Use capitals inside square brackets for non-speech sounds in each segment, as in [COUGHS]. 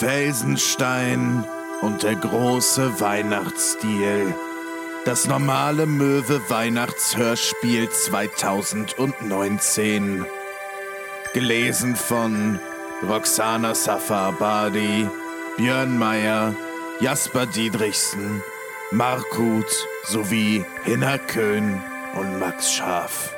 Felsenstein und der große Weihnachtsstil. Das normale Möwe Weihnachtshörspiel 2019. Gelesen von Roxana Safarabadi, Björn Meyer, Jasper Diedrichsen, Markut sowie Hinner Köhn und Max Schaf.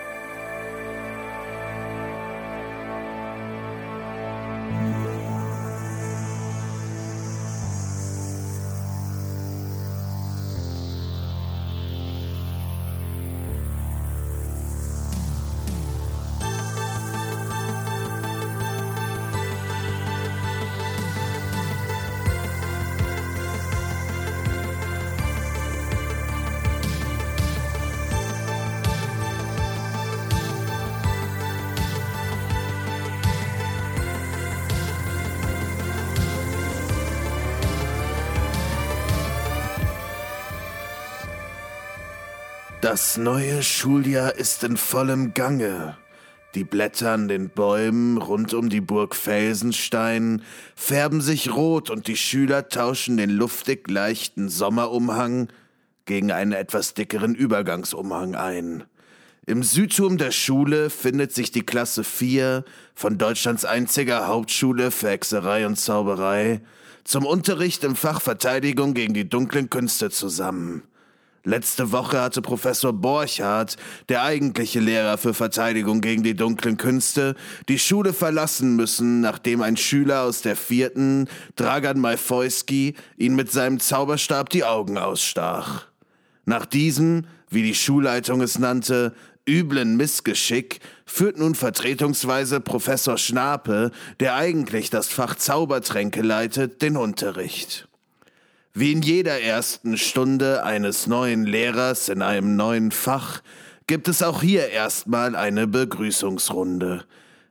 Das neue Schuljahr ist in vollem Gange. Die Blätter an den Bäumen rund um die Burg Felsenstein färben sich rot und die Schüler tauschen den luftig leichten Sommerumhang gegen einen etwas dickeren Übergangsumhang ein. Im Südturm der Schule findet sich die Klasse 4 von Deutschlands einziger Hauptschule für Hexerei und Zauberei zum Unterricht im Fach Verteidigung gegen die dunklen Künste zusammen. Letzte Woche hatte Professor Borchardt, der eigentliche Lehrer für Verteidigung gegen die dunklen Künste, die Schule verlassen müssen, nachdem ein Schüler aus der vierten, Dragan Malfoyski, ihn mit seinem Zauberstab die Augen ausstach. Nach diesem, wie die Schulleitung es nannte, üblen Missgeschick führt nun vertretungsweise Professor Schnape, der eigentlich das Fach Zaubertränke leitet, den Unterricht. Wie in jeder ersten Stunde eines neuen Lehrers in einem neuen Fach gibt es auch hier erstmal eine Begrüßungsrunde.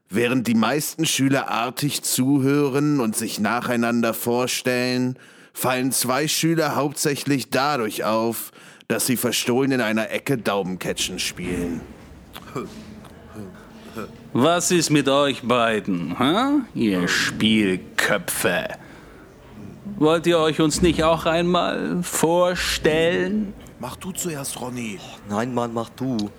Während die meisten Schüler artig zuhören und sich nacheinander vorstellen, fallen zwei Schüler hauptsächlich dadurch auf, dass sie verstohlen in einer Ecke Daumencatchen spielen. Was ist mit euch beiden, hä? ihr Spielköpfe? Wollt ihr euch uns nicht auch einmal vorstellen? Mach du zuerst, Ronny. Nein, Mann, mach du.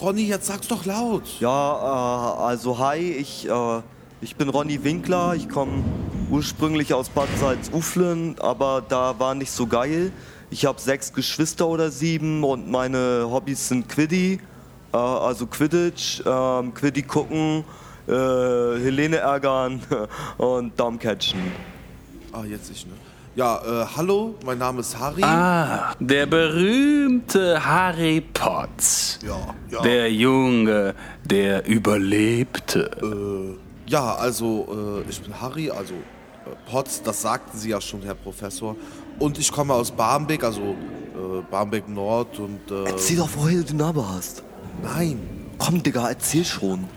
Ronny, jetzt sag's doch laut. Ja, äh, also hi, ich, äh, ich bin Ronny Winkler. Ich komme ursprünglich aus Bad Salzuflen, aber da war nicht so geil. Ich habe sechs Geschwister oder sieben und meine Hobbys sind Quiddy, äh, also Quidditch, äh, Quiddy gucken, äh, Helene ärgern [LAUGHS] und Daumencatchen. Ah, jetzt ich, ne? Ja, äh, hallo, mein Name ist Harry. Ah, der berühmte Harry Potts. Ja, ja. Der Junge, der überlebte. Äh, ja, also, äh, ich bin Harry, also äh, Potts, das sagten Sie ja schon, Herr Professor. Und ich komme aus Barmbek, also äh, Barmbek Nord und. Äh, Erzähl doch, woher du die Narbe hast. Nein. Komm, Digga, erzähl schon.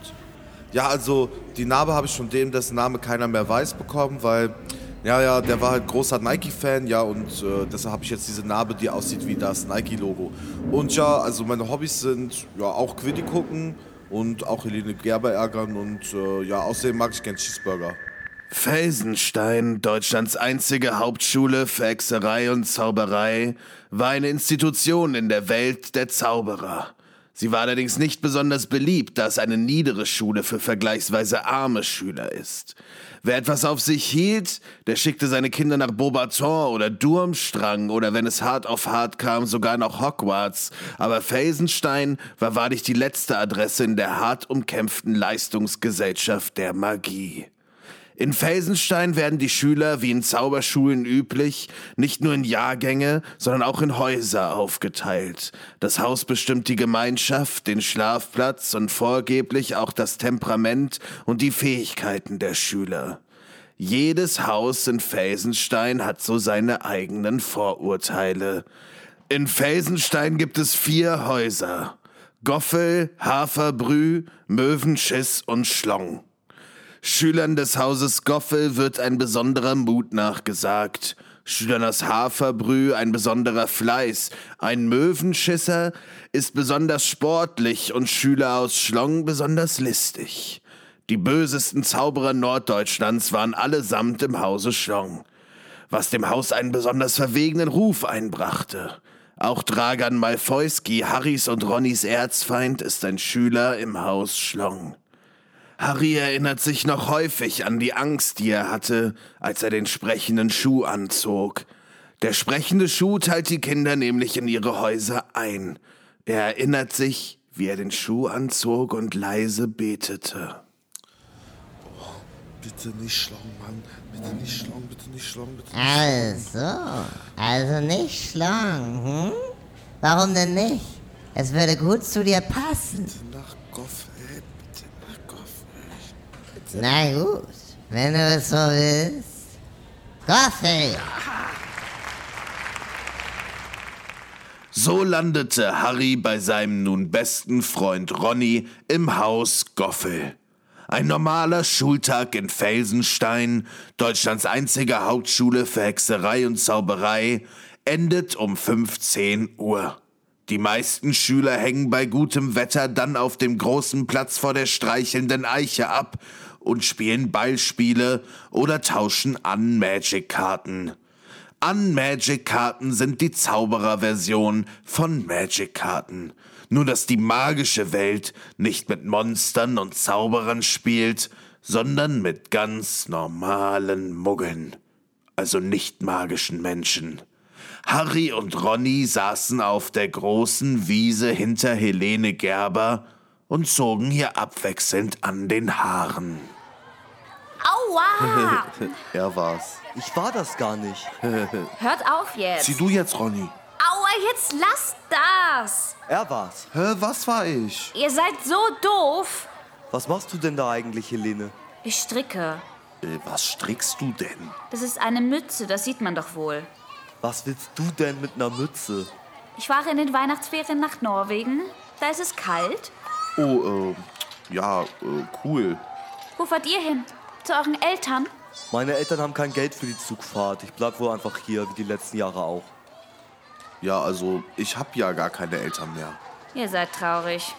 Ja, also die Narbe habe ich von dem, dessen Name keiner mehr weiß, bekommen, weil ja, ja, der war halt großer Nike-Fan, ja, und äh, deshalb habe ich jetzt diese Narbe, die aussieht wie das Nike-Logo. Und ja, also meine Hobbys sind ja auch Quiddy gucken und auch Helene Gerber ärgern und äh, ja, außerdem mag ich gern Cheeseburger. Felsenstein, Deutschlands einzige Hauptschule für Hexerei und Zauberei, war eine Institution in der Welt der Zauberer. Sie war allerdings nicht besonders beliebt, da es eine niedere Schule für vergleichsweise arme Schüler ist. Wer etwas auf sich hielt, der schickte seine Kinder nach Beaubaton oder Durmstrang oder wenn es hart auf hart kam, sogar nach Hogwarts. Aber Felsenstein war wahrlich die letzte Adresse in der hart umkämpften Leistungsgesellschaft der Magie. In Felsenstein werden die Schüler, wie in Zauberschulen üblich, nicht nur in Jahrgänge, sondern auch in Häuser aufgeteilt. Das Haus bestimmt die Gemeinschaft, den Schlafplatz und vorgeblich auch das Temperament und die Fähigkeiten der Schüler. Jedes Haus in Felsenstein hat so seine eigenen Vorurteile. In Felsenstein gibt es vier Häuser. Goffel, Haferbrü, Möwenschiss und Schlong. Schülern des Hauses Goffel wird ein besonderer Mut nachgesagt. Schülern aus Haferbrü ein besonderer Fleiß. Ein Möwenschisser ist besonders sportlich und Schüler aus Schlong besonders listig. Die bösesten Zauberer Norddeutschlands waren allesamt im Hause Schlong, was dem Haus einen besonders verwegenen Ruf einbrachte. Auch Dragan Malfoyski, Harrys und Ronnys Erzfeind, ist ein Schüler im Haus Schlong. Harry erinnert sich noch häufig an die Angst, die er hatte, als er den sprechenden Schuh anzog. Der sprechende Schuh teilt die Kinder nämlich in ihre Häuser ein. Er erinnert sich, wie er den Schuh anzog und leise betete. Bitte nicht Schlong, Mann. Bitte nicht Schlong, bitte nicht Schlong, bitte nicht Also, also nicht Schlong, hm? Warum denn nicht? Es würde gut zu dir passen. Bitte nach Goffel. Na gut, wenn du es so willst. Goffel! So landete Harry bei seinem nun besten Freund Ronny im Haus Goffel. Ein normaler Schultag in Felsenstein, Deutschlands einzige Hauptschule für Hexerei und Zauberei, endet um 15 Uhr. Die meisten Schüler hängen bei gutem Wetter dann auf dem großen Platz vor der streichelnden Eiche ab und spielen Ballspiele oder tauschen an Magic-Karten. Unmagic-Karten sind die Zauberer-Version von Magic-Karten. Nur dass die magische Welt nicht mit Monstern und Zauberern spielt, sondern mit ganz normalen Muggeln. Also nicht magischen Menschen. Harry und Ronny saßen auf der großen Wiese hinter Helene Gerber und zogen ihr abwechselnd an den Haaren. Aua! [LAUGHS] Er war's. Ich war das gar nicht. [LAUGHS] Hört auf jetzt. Zieh du jetzt, Ronny. Aua, jetzt lasst das. Er war's. Hä, was war ich? Ihr seid so doof. Was machst du denn da eigentlich, Helene? Ich stricke. Äh, was strickst du denn? Das ist eine Mütze, das sieht man doch wohl. Was willst du denn mit einer Mütze? Ich fahre in den Weihnachtsferien nach Norwegen. Da ist es kalt. Oh, äh, ja, äh, cool. Wo fahrt ihr hin? Zu euren Eltern? Meine Eltern haben kein Geld für die Zugfahrt. Ich bleib wohl einfach hier, wie die letzten Jahre auch. Ja, also, ich hab ja gar keine Eltern mehr. Ihr seid traurig.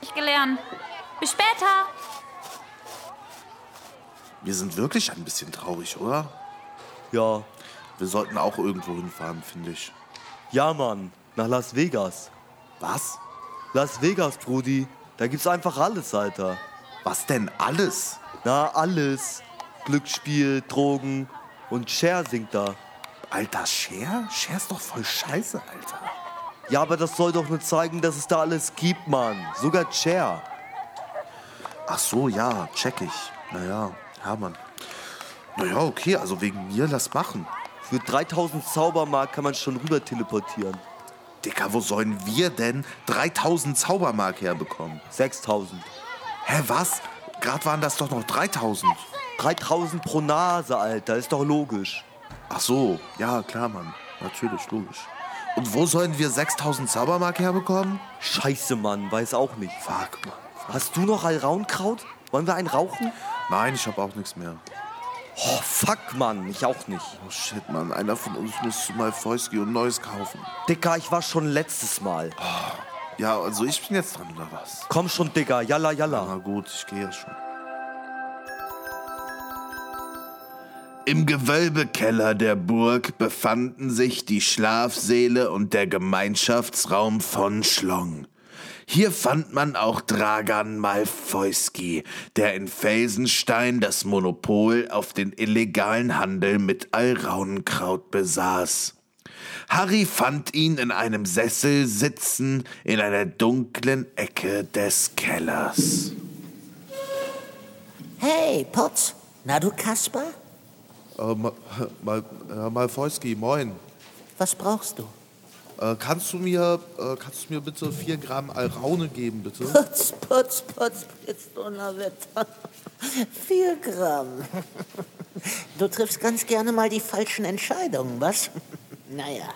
Ich gelernt. Bis später. Wir sind wirklich ein bisschen traurig, oder? Ja. Wir sollten auch irgendwo hinfahren, finde ich. Ja, Mann. Nach Las Vegas. Was? Las Vegas, Brudi. Da gibt's einfach alles, Alter. Was denn alles? Na, alles. Glücksspiel, Drogen. Und Cher singt da. Alter, Cher? Cher ist doch voll scheiße, Alter. Ja, aber das soll doch nur zeigen, dass es da alles gibt, Mann. Sogar Cher. Ach so, ja, check ich. Naja, ja, Mann. Naja, okay, also wegen mir, lass machen. Für 3000 Zaubermark kann man schon rüber teleportieren. Dicker, wo sollen wir denn 3000 Zaubermark herbekommen? 6000. Hä, was? Gerade waren das doch noch 3000. 3000 pro Nase, Alter. Ist doch logisch. Ach so, ja, klar, Mann. Natürlich, logisch. Und wo sollen wir 6000 Zaubermark herbekommen? Scheiße, Mann. Weiß auch nicht. Fuck, Mann. Hast du noch Alraunkraut? Wollen wir einen rauchen? Nein, ich hab auch nichts mehr. Oh, fuck, Mann. Ich auch nicht. Oh shit, Mann. Einer von uns muss zu Malfoyski und Neues kaufen. Dicker, ich war schon letztes Mal. Ja, also ich bin jetzt dran, oder was? Komm schon, Digga. Yalla, Na yalla. gut, ich gehe ja schon. Im Gewölbekeller der Burg befanden sich die Schlafsäle und der Gemeinschaftsraum von Schlong. Hier fand man auch Dragan Malfoyski, der in Felsenstein das Monopol auf den illegalen Handel mit Alraunenkraut besaß. Harry fand ihn in einem Sessel sitzen in einer dunklen Ecke des Kellers. Hey, Potz. Na du Kasper? Äh, äh, Malfoyski, moin. Was brauchst du? Äh, kannst du mir, äh, kannst du mir bitte 4 Gramm Alraune geben, bitte? [LAUGHS] Putz, putz, putz, jetzt Donnerwetter. Vier Gramm. Du triffst ganz gerne mal die falschen Entscheidungen, was? Naja,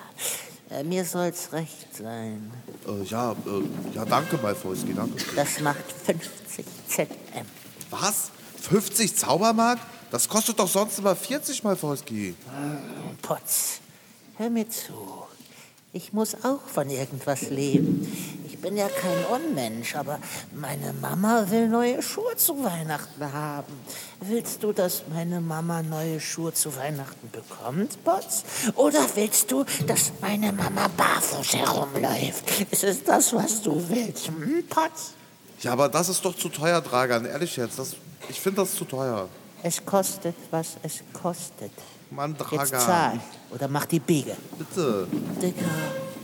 äh, mir soll's recht sein. Äh, ja, äh, ja, danke, Malfoyski, danke. Das macht 50 ZM. Was? 50 Zaubermark? Das kostet doch sonst immer 40 Malfoyski. Potz, hör mir zu. Ich muss auch von irgendwas leben. Ich Ich bin ja kein Unmensch, aber meine Mama will neue Schuhe zu Weihnachten haben. Willst du, dass meine Mama neue Schuhe zu Weihnachten bekommt, Potz? Oder willst du, dass meine Mama barfuß herumläuft? Ist es das, was du willst, hm, Potz? Ja, aber das ist doch zu teuer, Dragan. Ehrlich jetzt. Das, ich finde das zu teuer. Es kostet, was es kostet. Mann, Jetzt zahl oder mach die Biege. Bitte. Dicker,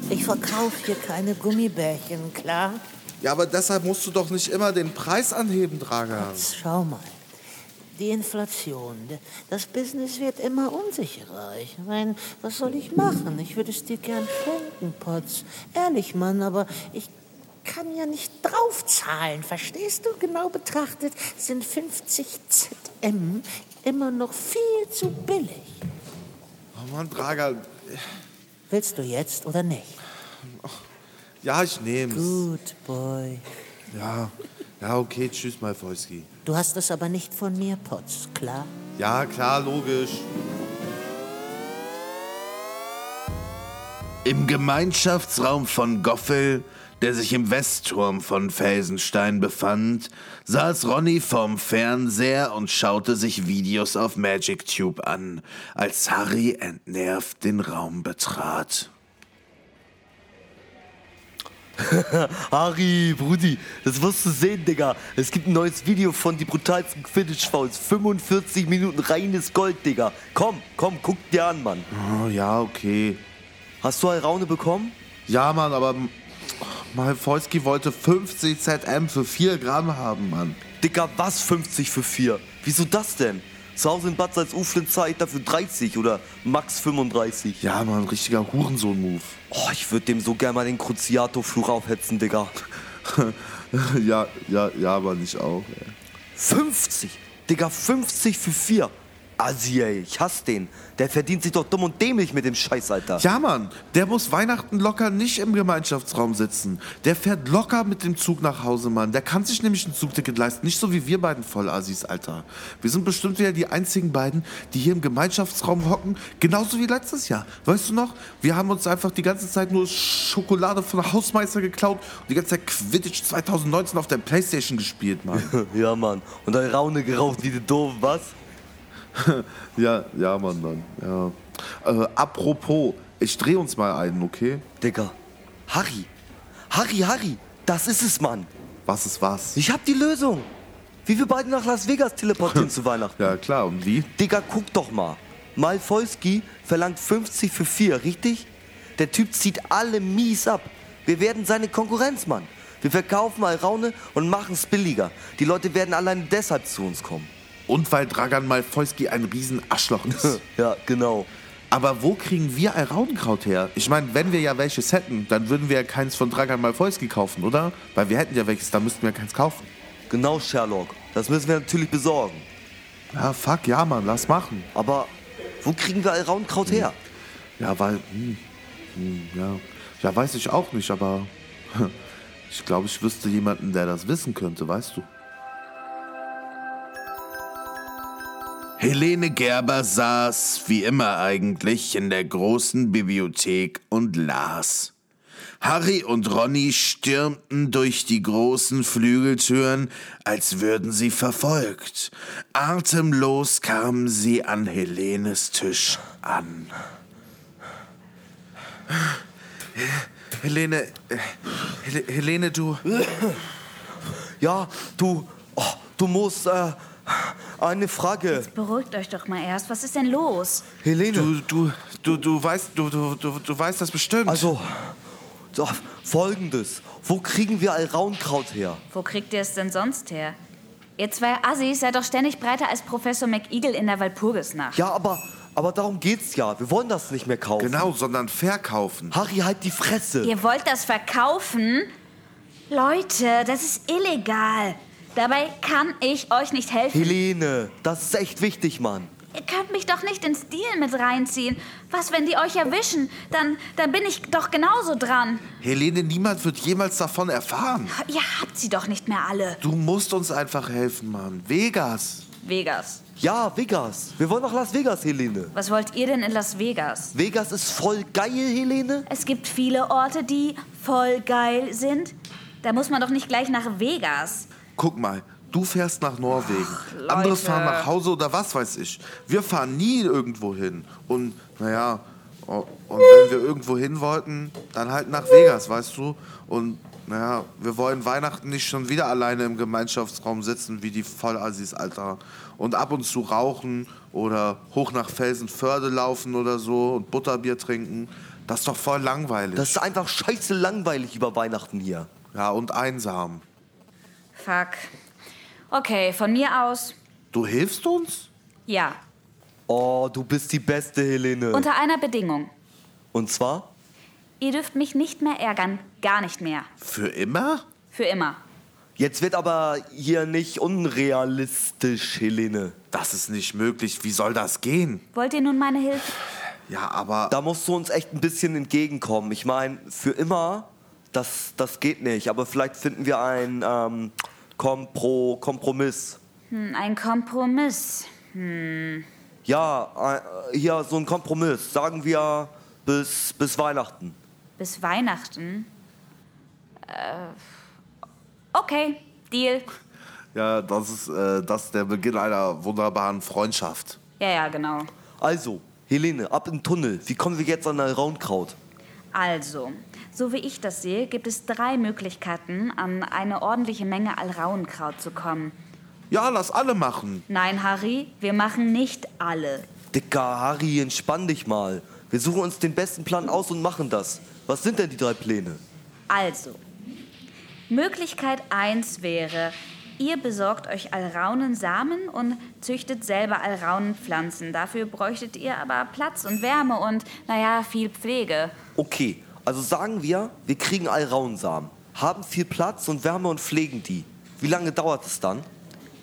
ich verkaufe hier keine Gummibärchen, klar? Ja, aber deshalb musst du doch nicht immer den Preis anheben, Dragan. Jetzt schau mal. Die Inflation, das Business wird immer unsicherer. Ich meine, was soll ich machen? Ich würde es dir gern schenken, Potz. Ehrlich, Mann, aber ich kann ja nicht draufzahlen. Verstehst du? Genau betrachtet sind 50 ZM immer noch viel zu billig. Oh Mann, Dragan. Willst du jetzt oder nicht? Ja, ich nehm's. Gut, Boy. Ja. Ja, okay, tschüss, Malfoyski. Du hast es aber nicht von mir, Potz, klar? Ja, klar, logisch. Im Gemeinschaftsraum von Goffel, der sich im Westturm von Felsenstein befand, saß Ronny vorm Fernseher und schaute sich Videos auf Magic Tube an, als Harry entnervt den Raum betrat. [LAUGHS] Harry, Brudi, das wirst du sehen, Digga. Es gibt ein neues Video von die brutalsten Quidditch-Fouls. 45 Minuten reines Gold, Digga. Komm, komm, guck dir an, Mann. Oh, ja, okay. Hast du Alraune bekommen? Ja, Mann, aber Malfoyski wollte 50 ZM für 4 Gramm haben, Mann. Digga, was 50 für 4? Wieso das denn? Zu Hause in Bad Salzuflen zahle ich dafür 30 oder max 35. Ja, Mann, richtiger Hurensohn-Move. Oh, ich würde dem so gerne mal den Cruciato-Fluch aufhetzen, Digga. [LAUGHS] ja, ja, ja, aber nicht auch. Ey. 50? Digga, 50 für 4. Assi, ey, ich hasse den. Der verdient sich doch dumm und dämlich mit dem Scheiß, Alter. Ja, Mann, der muss Weihnachten locker nicht im Gemeinschaftsraum sitzen. Der fährt locker mit dem Zug nach Hause, Mann. Der kann sich nämlich ein Zugticket leisten. Nicht so wie wir beiden Vollassis, Alter. Wir sind bestimmt wieder die einzigen beiden, die hier im Gemeinschaftsraum hocken. Genauso wie letztes Jahr. Weißt du noch? Wir haben uns einfach die ganze Zeit nur Schokolade von der Hausmeister geklaut und die ganze Zeit Quidditch 2019 auf der Playstation gespielt, Mann. [LAUGHS] Ja, Mann. Und Alraune geraucht wie die Doof, was? [LAUGHS] ja, ja, Mann, dann. Ja. Äh, apropos, ich dreh uns mal ein, okay? Digga. Harry. Harry, Harry. Das ist es, Mann. Was ist was? Ich hab die Lösung. Wie wir beide nach Las Vegas teleportieren zu Weihnachten. [LAUGHS] Ja, klar, und wie? Digga, guck doch mal. Malfoyski verlangt 50 für 4, richtig? Der Typ zieht alle mies ab. Wir werden seine Konkurrenz, Mann. Wir verkaufen Alraune und machen es billiger. Die Leute werden allein deshalb zu uns kommen. Und weil Dragan Malfoyski ein riesen Arschloch ist. [LAUGHS] Ja, genau. Aber wo kriegen wir Alraunenkraut her? Ich meine, wenn wir ja welches hätten, dann würden wir ja keins von Dragan Malfoyski kaufen, oder? Weil wir hätten ja welches, dann müssten wir keins kaufen. Genau, Sherlock. Das müssen wir natürlich besorgen. Ja, fuck, ja, Mann, lass machen. Aber wo kriegen wir Alraunkraut her? Ja, weil, hm, hm, ja. Ja, weiß ich auch nicht, aber [LAUGHS] ich glaube, ich wüsste jemanden, der das wissen könnte, weißt du? Helene Gerber saß, wie immer eigentlich, in der großen Bibliothek und las. Harry und Ronny stürmten durch die großen Flügeltüren, als würden sie verfolgt. Atemlos kamen sie an Helenes Tisch an. Helene, Hel Helene, du. Ja, du, oh, du musst, äh, eine Frage. Beruhigt euch doch mal erst. Was ist denn los? Helene. Du, du, du, du weißt, du, du, du, du weißt das bestimmt. Also, so, folgendes. Wo kriegen wir Alraunkraut her? Wo kriegt ihr es denn sonst her? Ihr zwei Assis seid doch ständig breiter als Professor McEagle in der Walpurgisnacht. Ja, aber, aber darum geht's ja. Wir wollen das nicht mehr kaufen. Genau, sondern verkaufen. Harry, halt die Fresse. Ihr wollt das verkaufen? Leute, das ist illegal. Dabei kann ich euch nicht helfen. Helene, das ist echt wichtig, Mann. Ihr könnt mich doch nicht ins Deal mit reinziehen. Was, wenn die euch erwischen? Dann, dann bin ich doch genauso dran. Helene, niemand wird jemals davon erfahren. Ihr habt sie doch nicht mehr alle. Du musst uns einfach helfen, Mann. Vegas. Vegas. Ja, Vegas. Wir wollen nach Las Vegas, Helene. Was wollt ihr denn in Las Vegas? Vegas ist voll geil, Helene. Es gibt viele Orte, die voll geil sind. Da muss man doch nicht gleich nach Vegas. Guck mal, du fährst nach Norwegen. Leute. Andere fahren nach Hause oder was weiß ich. Wir fahren nie irgendwo hin. Und naja, und wenn wir irgendwo hin wollten, dann halt nach Vegas, weißt du? Und naja, wir wollen Weihnachten nicht schon wieder alleine im Gemeinschaftsraum sitzen wie die Vollassis, Alter. Und ab und zu rauchen oder hoch nach Felsenförde laufen oder so und Butterbier trinken. Das ist doch voll langweilig. Das ist einfach scheiße langweilig über Weihnachten hier. ja, und einsam. Fuck. Okay, von mir aus, Du hilfst uns? ja. Oh, du bist die beste, Helene. Unter einer Bedingung. Und zwar? Ihr dürft mich nicht mehr ärgern. Gar nicht mehr. Für immer? Für immer. Jetzt wird aber hier nicht unrealistisch, Helene. Das ist nicht möglich. Wie soll das gehen? Wollt ihr nun meine Hilfe? Ja, aber Da musst du uns echt ein bisschen entgegenkommen. Ich meine, für immer, das, das geht nicht. Aber vielleicht finden wir einen ähm, Kompro Kompromiss. Hm, ein Kompromiss. Ja, äh, hier so ein Kompromiss. Sagen wir bis, bis Weihnachten. Bis Weihnachten. Äh, okay, Deal. ja, das ist, äh, das ist der Beginn einer wunderbaren Freundschaft. Ja, ja, genau. Also, Helene, ab in den Tunnel. Wie kommen wir jetzt an Raunkraut? Also, so wie ich das sehe, gibt es drei Möglichkeiten, an eine ordentliche Menge Alrauenkraut zu kommen. Ja, lass alle machen. Nein, Harry, wir machen nicht alle. Dicker Harry, entspann dich mal. Wir suchen uns den besten Plan aus und machen das. Was sind denn die drei Pläne? Also, Möglichkeit 1 wäre, ihr besorgt euch Alraunensamen und züchtet selber Alraunenpflanzen. Dafür bräuchtet ihr aber Platz und Wärme und, naja, viel Pflege. Okay, also sagen wir, wir kriegen Alraunsamen, haben viel Platz und Wärme und pflegen die. Wie lange dauert es dann?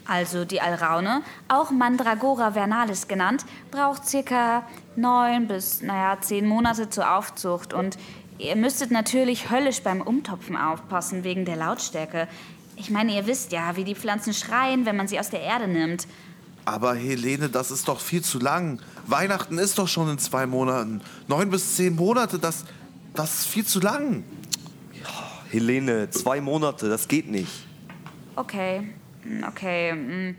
Also die Alraune, auch Mandragora vernalis genannt, braucht circa neun bis, naja, zehn Monate zur Aufzucht. Und ihr müsstet natürlich höllisch beim Umtopfen aufpassen, wegen der Lautstärke. Ich meine, ihr wisst ja, wie die Pflanzen schreien, wenn man sie aus der Erde nimmt. Aber Helene, das ist doch viel zu lang. Weihnachten ist doch schon in zwei Monaten. Neun bis zehn Monate, das, das ist viel zu lang. Helene, zwei Monate, das geht nicht. Okay, hm, okay. hm.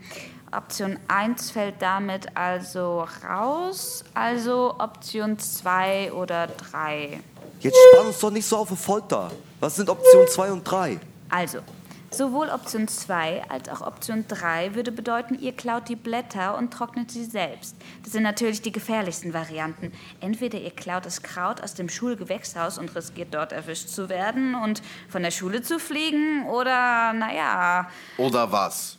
Option 1 fällt damit also raus, also Option 2 oder 3. Jetzt spann uns doch nicht so auf die Folter. Was sind Option 2 und 3? Also, sowohl Option 2 als auch Option 3 würde bedeuten, ihr klaut die Blätter und trocknet sie selbst. Das sind natürlich die gefährlichsten Varianten. Entweder ihr klaut das Kraut aus dem Schulgewächshaus und riskiert dort erwischt zu werden und von der Schule zu fliegen, oder, naja, Oder was?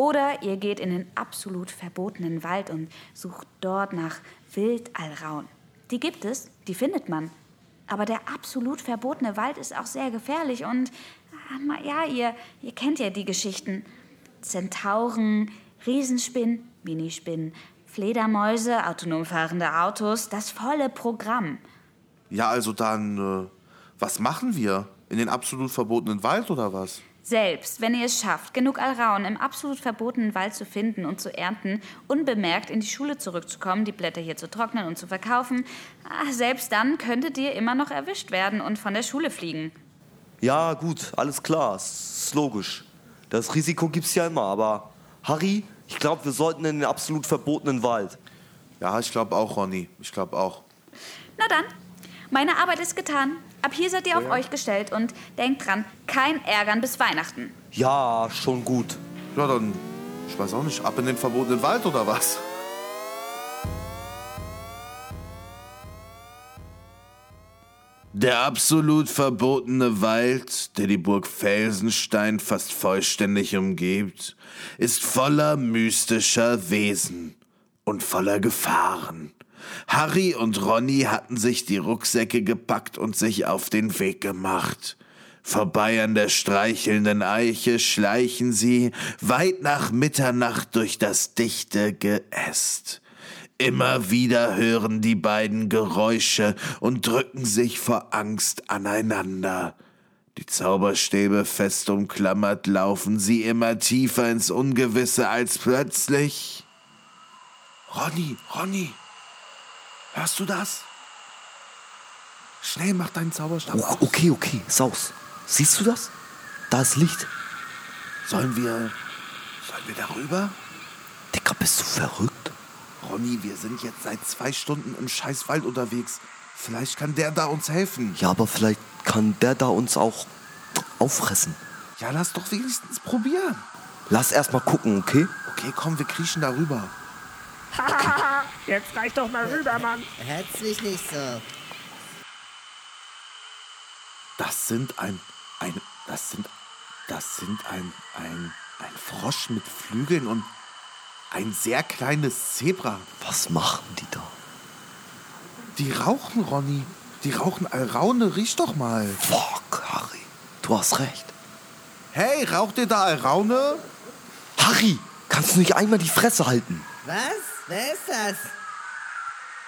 oder ihr geht in den absolut verbotenen Wald und sucht dort nach Wildalraun. Die gibt es, die findet man. Aber der absolut verbotene Wald ist auch sehr gefährlich und, ah, ja, ihr, ihr kennt ja die Geschichten. Zentauren, Riesenspinnen, Minispinnen, Fledermäuse, autonom fahrende Autos, das volle Programm. Ja, also dann, äh, was machen wir? In den absolut verbotenen Wald oder was? Selbst wenn ihr es schafft, genug Alraun im absolut verbotenen Wald zu finden und zu ernten, unbemerkt in die Schule zurückzukommen, die Blätter hier zu trocknen und zu verkaufen, ah, selbst dann könntet ihr immer noch erwischt werden und von der Schule fliegen. Ja, gut, alles klar, es ist logisch. Das Risiko gibt's ja immer, aber Harry, ich glaube, wir sollten in den absolut verbotenen Wald. Ja, ich glaube auch, Ronny. Ich glaube auch. Na dann, meine Arbeit ist getan. Ab hier seid ihr auf euch gestellt und denkt dran, kein Ärgern bis Weihnachten. Ja, schon gut. Ja, dann, ich weiß auch nicht, ab in den verbotenen Wald oder was? Der absolut verbotene Wald, der die Burg Felsenstein fast vollständig umgibt, ist voller mystischer Wesen und voller Gefahren. Harry und Ronny hatten sich die Rucksäcke gepackt und sich auf den Weg gemacht. Vorbei an der streichelnden Eiche schleichen sie weit nach Mitternacht durch das dichte Geäst. Immer wieder hören die beiden Geräusche und drücken sich vor Angst aneinander. Die Zauberstäbe fest umklammert, laufen sie immer tiefer ins Ungewisse, als plötzlich Ronny, Ronny, hörst du das? Schnell, mach deinen Zauberstab Oh, okay, okay, Saus. Siehst du das? Da ist Licht. Sollen wir. Sollen wir darüber? Dicker, bist du verrückt? Ronny, wir sind jetzt seit zwei Stunden im Scheißwald unterwegs. Vielleicht kann der da uns helfen. Ja, aber vielleicht kann der da uns auch auffressen. Ja, lass doch wenigstens probieren. Lass erst mal gucken, okay? Okay, komm, wir kriechen darüber. [LAUGHS] Jetzt reicht doch mal rüber, Mann. Herzlich nicht so. Das sind ein. ein. Das sind. Das sind ein. ein. ein Frosch mit Flügeln und ein sehr kleines Zebra. Was machen die da? Die rauchen, Ronny. Die rauchen Alraune, riech doch mal. Fuck, Harry. Du hast recht. Hey, raucht ihr da Alraune? Harry, kannst du nicht einmal die Fresse halten? Was? Wer ist das?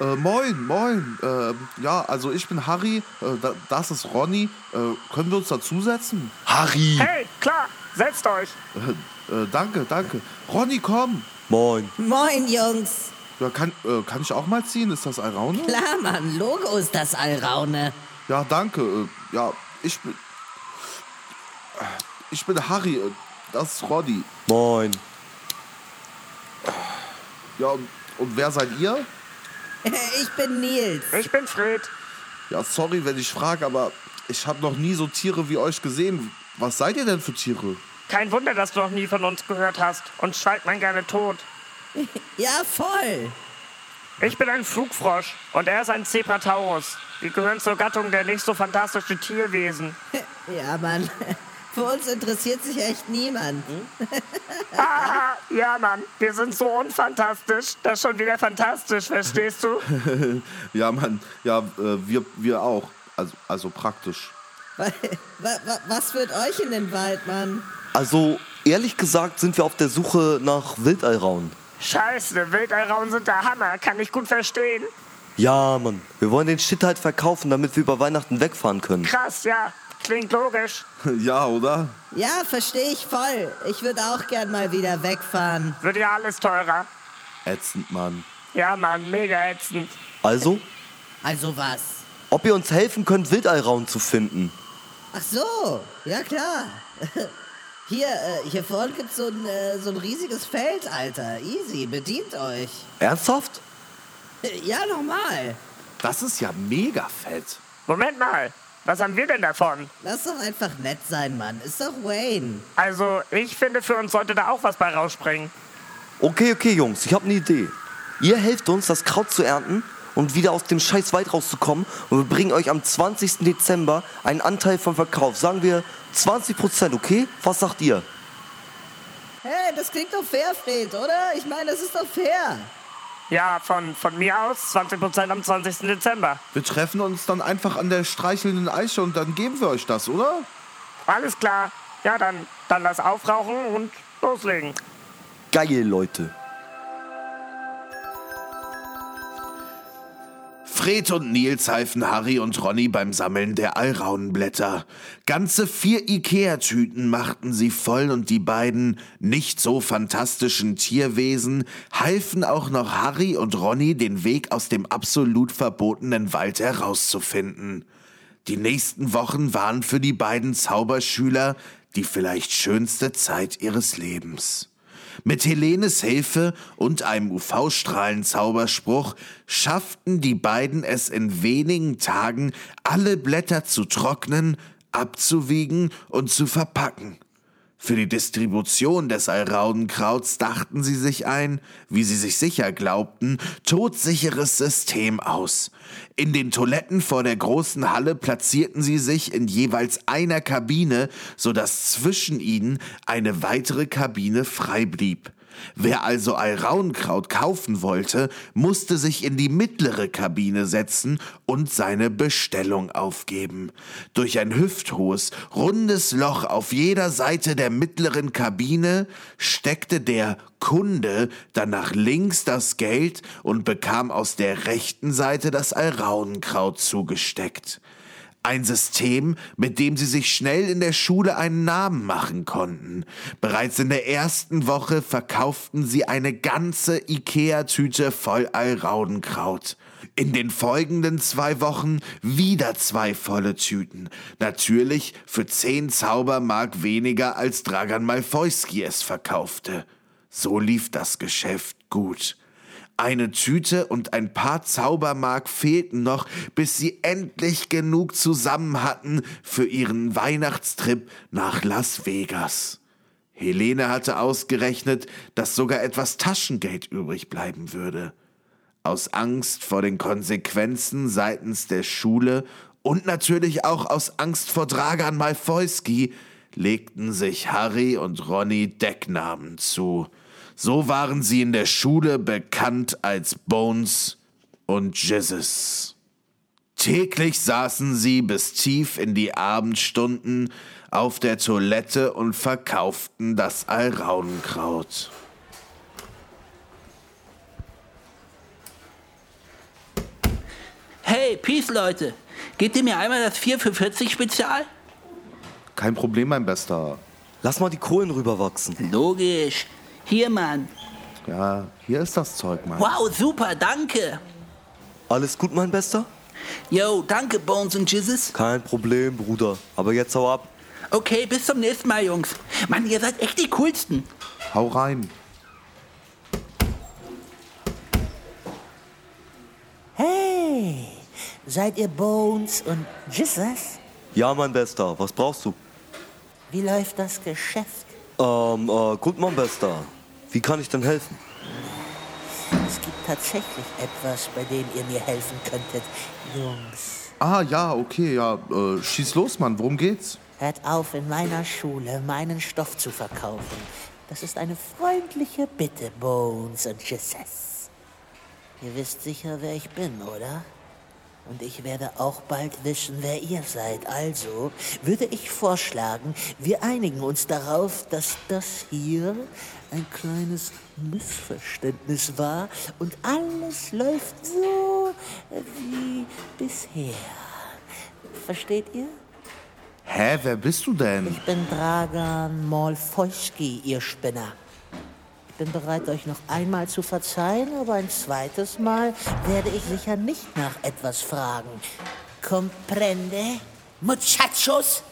Äh, moin, moin. Äh, ja, also ich bin Harry, äh, da, das ist Ronny. Äh, können wir uns dazusetzen? Harry! Hey, klar, setzt euch. Äh, äh, danke, danke. Ronny, komm. Moin. Moin, Jungs. Ja, kann, äh, kann ich auch mal ziehen? Ist das Alraune? Klar, Mann. Logo ist das Alraune. Ja, danke. Äh, ja, ich bin. Ich bin Harry. äh, Das ist Ronny. Moin. Ja, und, und wer seid ihr? [LAUGHS] Ich bin Nils. Ich bin Fred. Ja, sorry, wenn ich frage, aber ich habe noch nie so Tiere wie euch gesehen. Was seid ihr denn für Tiere? Kein Wunder, dass du noch nie von uns gehört hast. Und schweigt man gerne tot. [LAUGHS] Ja, voll. Ich bin ein Flugfrosch und er ist ein Zebrataurus. Wir gehören zur Gattung der nicht so fantastischen Tierwesen. [LAUGHS] Ja, Mann. Für uns interessiert sich echt niemand. Ah, ja, Mann, wir sind so unfantastisch. Das ist schon wieder fantastisch, verstehst du? [LAUGHS] Ja, Mann, ja, äh, wir, wir auch. Also, also praktisch. Wa- wa- wa- Was führt euch in den Wald, Mann? Also, ehrlich gesagt sind wir auf der Suche nach Wildalraun. Scheiße, Wildalrauen sind der Hammer, kann ich gut verstehen. Ja, Mann. Wir wollen den Shit halt verkaufen, damit wir über Weihnachten wegfahren können. Krass, ja, klingt logisch. [LAUGHS] Ja, oder? Ja, verstehe ich voll. Ich würde auch gern mal wieder wegfahren. Wird ja alles teurer. Ätzend, Mann. Ja, Mann, mega ätzend. Also, Also was? ob ihr uns helfen könnt, Wildalraun zu finden. Ach so, ja klar. [LAUGHS] Hier, äh, hier vorne gibt's so ein, äh, so ein riesiges Feld, Alter. Easy, bedient euch. Ernsthaft? [LAUGHS] Ja, normal. Das ist ja mega fett. Moment mal, was haben wir denn davon? Lass doch einfach nett sein, Mann. Ist doch Wayne. Also, ich finde, für uns sollte da auch was bei rausspringen. Okay, okay, Jungs, ich habe eine Idee. Ihr helft uns, das Kraut zu ernten und wieder aus dem scheiß Wald rauszukommen und wir bringen euch am 20. Dezember einen Anteil vom Verkauf. Sagen wir 20 Prozent, okay? Was sagt ihr? Hey, das klingt doch fair, Fred, oder? Ich meine, das ist doch fair. Ja, von, von mir aus 20% am 20. Dezember. Wir treffen uns dann einfach an der streichelnden Eiche und dann geben wir euch das, oder? Alles klar. Ja, dann, dann lass aufrauchen und loslegen. Geil, Leute. Fred und Nils halfen Harry und Ronny beim Sammeln der Alraunenblätter. Ganze vier Ikea-Tüten machten sie voll und die beiden nicht so fantastischen Tierwesen halfen auch noch Harry und Ronny den Weg aus dem absolut verbotenen Wald herauszufinden. Die nächsten Wochen waren für die beiden Zauberschüler die vielleicht schönste Zeit ihres Lebens. Mit Helenes Hilfe und einem UV-Strahlen-Zauberspruch schafften die beiden es in wenigen Tagen, alle Blätter zu trocknen, abzuwiegen und zu verpacken. Für die Distribution des Alraudenkrauts dachten sie sich ein, wie sie sich sicher glaubten, todsicheres System aus. In den Toiletten vor der großen Halle platzierten sie sich in jeweils einer Kabine, so dass zwischen ihnen eine weitere Kabine frei blieb. Wer also Alraunkraut kaufen wollte, musste sich in die mittlere Kabine setzen und seine Bestellung aufgeben. Durch ein hüfthohes, rundes Loch auf jeder Seite der mittleren Kabine steckte der Kunde dann nach links das Geld und bekam aus der rechten Seite das Alraunkraut zugesteckt. Ein System, mit dem sie sich schnell in der Schule einen Namen machen konnten. Bereits in der ersten Woche verkauften sie eine ganze Ikea-Tüte voll Alraudenkraut. In den folgenden zwei Wochen wieder zwei volle Tüten. Natürlich für zehn Zaubermark weniger als Dragan Malfoyski es verkaufte. So lief das Geschäft gut. Eine Tüte und ein paar Zaubermark fehlten noch, bis sie endlich genug zusammen hatten für ihren Weihnachtstrip nach Las Vegas. Helene hatte ausgerechnet, dass sogar etwas Taschengeld übrig bleiben würde. Aus Angst vor den Konsequenzen seitens der Schule und natürlich auch aus Angst vor Dragan Malfoyski legten sich Harry und Ronny Decknamen zu. So waren sie in der Schule bekannt als Bones und Jizzes. Täglich saßen sie bis tief in die Abendstunden auf der Toilette und verkauften das Alraunenkraut. Hey, Peace, Leute. Gebt ihr mir einmal das 4 für 40 Spezial? Kein Problem, mein Bester. Lass mal die Kohlen rüberwachsen. Logisch. Hier, Mann. Ja, hier ist das Zeug, Mann. Wow, super, danke. Alles gut, mein Bester? Yo, danke, Bones und Jizzes. Kein Problem, Bruder. Aber jetzt hau ab. Okay, bis zum nächsten Mal, Jungs. Mann, ihr seid echt die coolsten. Hau rein. Hey, seid ihr Bones und Jesus? Ja, mein Bester. Was brauchst du? Wie läuft das Geschäft? Ähm, äh, gut, mein Bester. Wie kann ich denn helfen? Es gibt tatsächlich etwas, bei dem ihr mir helfen könntet, Jungs. Ah, ja, okay, ja. Äh, schieß los, Mann. Worum geht's? Hört auf, in meiner Schule meinen Stoff zu verkaufen. Das ist eine freundliche Bitte, Bones und Jesus. Ihr wisst sicher, wer ich bin, oder? Und ich werde auch bald wissen, wer ihr seid. Also würde ich vorschlagen, wir einigen uns darauf, dass das hier ein kleines Missverständnis war und alles läuft so wie bisher. Versteht ihr? Hä, wer bist du denn? Ich bin Dragan Malfoyski, ihr Spinner. Ich bin bereit, euch noch einmal zu verzeihen, aber ein zweites Mal werde ich sicher nicht nach etwas fragen. Comprende, muchachos?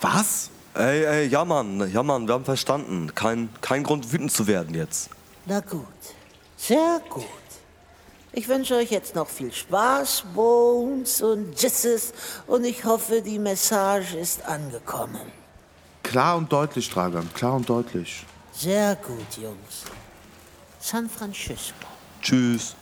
Was? Ey, ey, ja, Mann. Ja, Mann, wir haben verstanden. Kein, kein Grund, wütend zu werden jetzt. Na gut, sehr gut. Ich wünsche euch jetzt noch viel Spaß, Bones und Jisses, und ich hoffe, die Message ist angekommen. Klar und deutlich, Dragan. Klar und deutlich. Sehr gut, Jungs. San Francisco. Tschüss.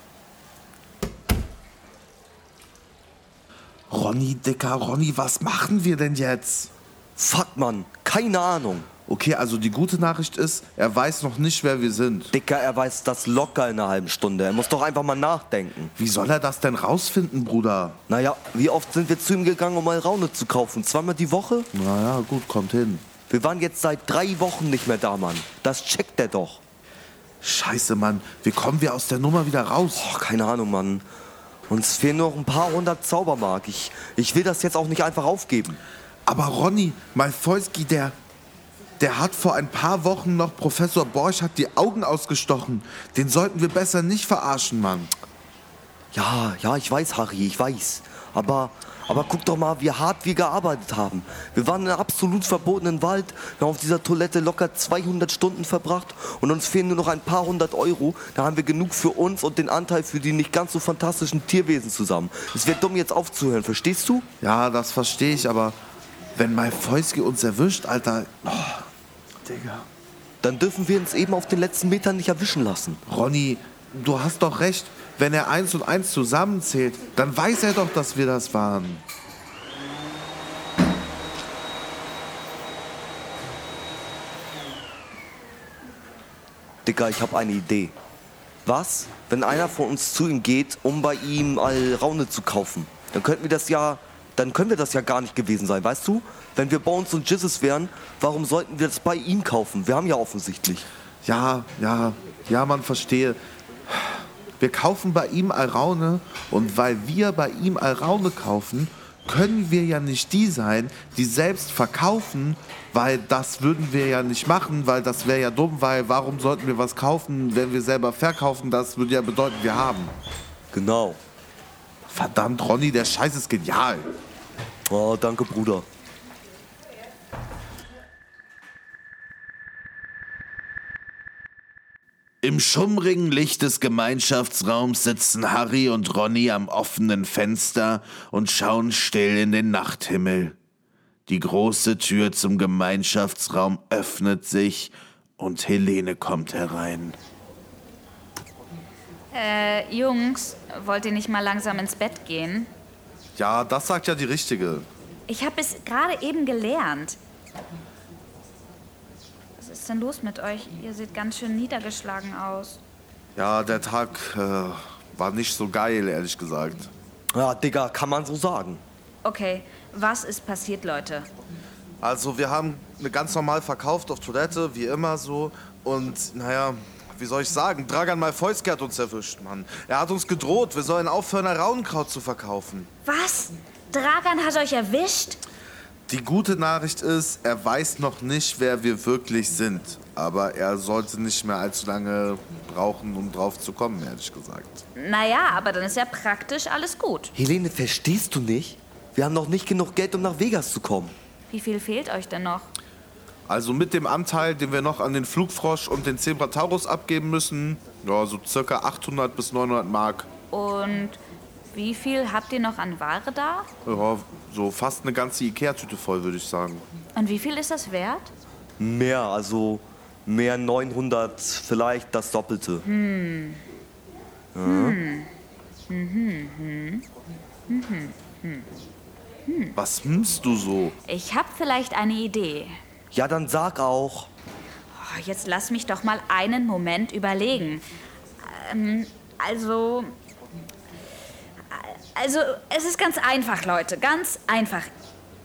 Ronny, Dicker, Ronny, was machen wir denn jetzt? Fuck, Mann. Keine Ahnung. Okay, also die gute Nachricht ist, er weiß noch nicht, wer wir sind. Dicker, er weiß das locker in einer halben Stunde. Er muss doch einfach mal nachdenken. Wie soll er das denn rausfinden, Bruder? Naja, wie oft sind wir zu ihm gegangen, um mal Raune zu kaufen? Zweimal die Woche? Naja, gut, kommt hin. Wir waren jetzt seit drei Wochen nicht mehr da, Mann. Das checkt er doch. Scheiße, Mann. Wie kommen wir aus der Nummer wieder raus? Boah, keine Ahnung, Mann. Uns fehlen noch ein paar hundert Zaubermark. Ich, ich will das jetzt auch nicht einfach aufgeben. Aber Ronny, Malfoyski, der, der hat vor ein paar Wochen noch Professor Borchardt die Augen ausgestochen. Den sollten wir besser nicht verarschen, Mann. Ja, ja, ich weiß, Harry, ich weiß. Aber, aber guck doch mal, wie hart wir gearbeitet haben. Wir waren in einem absolut verbotenen Wald, wir haben auf dieser Toilette locker 200 Stunden verbracht und uns fehlen nur noch ein paar hundert Euro. Da haben wir genug für uns und den Anteil für die nicht ganz so fantastischen Tierwesen zusammen. Es wäre dumm, jetzt aufzuhören, verstehst du? Ja, das verstehe ich, aber wenn Malfoyski uns erwischt, Alter. Oh, Digga. Dann dürfen wir uns eben auf den letzten Metern nicht erwischen lassen. Ronny, du hast doch recht. Wenn er eins und eins zusammenzählt, dann weiß er doch, dass wir das waren. Dicker, ich habe eine Idee. Was, wenn einer von uns zu ihm geht, um bei ihm Alraune zu kaufen? Dann könnten wir das ja, dann können wir das ja gar nicht gewesen sein, weißt du? Wenn wir Bones und Jizzes wären, warum sollten wir das bei ihm kaufen? Wir haben ja offensichtlich. Ja, ja, ja, man verstehe. Wir kaufen bei ihm Alraune und weil wir bei ihm Alraune kaufen, können wir ja nicht die sein, die selbst verkaufen, weil das würden wir ja nicht machen, weil das wäre ja dumm, weil warum sollten wir was kaufen, wenn wir selber verkaufen? Das würde ja bedeuten, wir haben. Genau. Verdammt, Ronny, der Scheiß ist genial. Oh, danke, Bruder. Im schummrigen Licht des Gemeinschaftsraums sitzen Harry und Ronny am offenen Fenster und schauen still in den Nachthimmel. Die große Tür zum Gemeinschaftsraum öffnet sich und Helene kommt herein. Äh, Jungs, wollt ihr nicht mal langsam ins Bett gehen? Ja, das sagt ja die Richtige. Ich habe es gerade eben gelernt. Was ist denn los mit euch? Ihr seht ganz schön niedergeschlagen aus. Ja, der Tag äh, war nicht so geil, ehrlich gesagt. Ja, Digga, kann man so sagen. Okay, was ist passiert, Leute? Also, wir haben eine ganz normal verkauft auf Toilette, wie immer so. Und naja, wie soll ich sagen? Dragan Malfoyski hat uns erwischt, Mann. Er hat uns gedroht, wir sollen aufhören, Rauenkraut zu verkaufen. Was? Dragan hat euch erwischt? Die gute Nachricht ist, er weiß noch nicht, wer wir wirklich sind. Aber er sollte nicht mehr allzu lange brauchen, um drauf zu kommen, ehrlich gesagt. Naja, aber dann ist ja praktisch alles gut. Helene, verstehst du nicht? Wir haben noch nicht genug Geld, um nach Vegas zu kommen. Wie viel fehlt euch denn noch? Also mit dem Anteil, den wir noch an den Flugfrosch und den Zebrataurus abgeben müssen, ja, so circa 800 bis 900 Mark. Und wie viel habt ihr noch an Ware da? Ja, so fast eine ganze Ikea-Tüte voll, würde ich sagen. Und wie viel ist das wert? Mehr, also mehr 900, vielleicht das Doppelte. Was hmst du so? Ich hab vielleicht eine Idee. Ja, dann sag auch. Oh, jetzt lass mich doch mal einen Moment überlegen. Ähm, also. Also, es ist ganz einfach, Leute. Ganz einfach.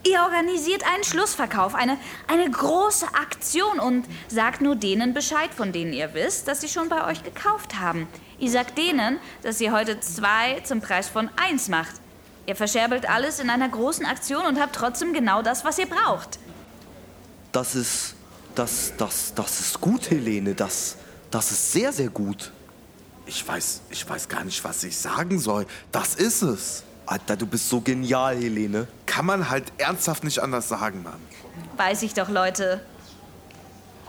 Ihr organisiert einen Schlussverkauf, eine, eine große Aktion und sagt nur denen Bescheid, von denen ihr wisst, dass sie schon bei euch gekauft haben. Ihr sagt denen, dass ihr heute zwei zum Preis von eins macht. Ihr verscherbelt alles in einer großen Aktion und habt trotzdem genau das, was ihr braucht. Das ist. Das, das, das ist gut, Helene. Das, das ist sehr, sehr gut. Ich weiß, ich weiß gar nicht, was ich sagen soll. Das ist es. Alter, du bist so genial, Helene. Kann man halt ernsthaft nicht anders sagen, Mann. Weiß ich doch, Leute.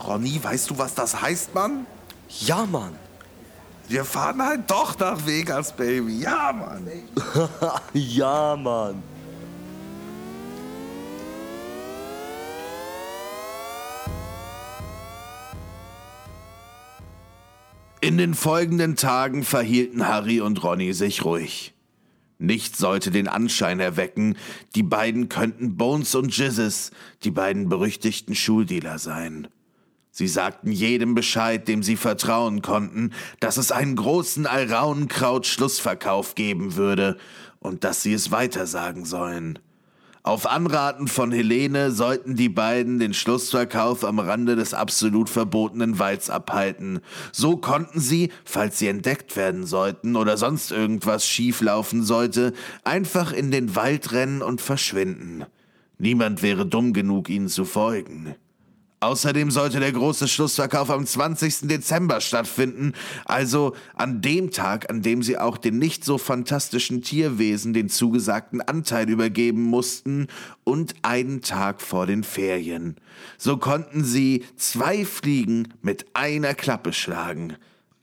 Ronny, weißt du, was das heißt, Mann? Ja, Mann. Wir fahren halt doch nach Vegas, Baby. Ja, Mann. [LAUGHS] ja, Mann. In den folgenden Tagen verhielten Harry und Ronny sich ruhig. Nichts sollte den Anschein erwecken, die beiden könnten Bones und Jizzes, die beiden berüchtigten Schuldealer sein. Sie sagten jedem Bescheid, dem sie vertrauen konnten, dass es einen großen Alraunkraut-Schlussverkauf geben würde und dass sie es weitersagen sollen. Auf Anraten von Helene sollten die beiden den Schlussverkauf am Rande des absolut verbotenen Walds abhalten. So konnten sie, falls sie entdeckt werden sollten oder sonst irgendwas schieflaufen sollte, einfach in den Wald rennen und verschwinden. Niemand wäre dumm genug, ihnen zu folgen. Außerdem sollte der große Schlussverkauf am 20. Dezember stattfinden, also an dem Tag, an dem sie auch den nicht so fantastischen Tierwesen den zugesagten Anteil übergeben mussten und einen Tag vor den Ferien. So konnten sie zwei Fliegen mit einer Klappe schlagen.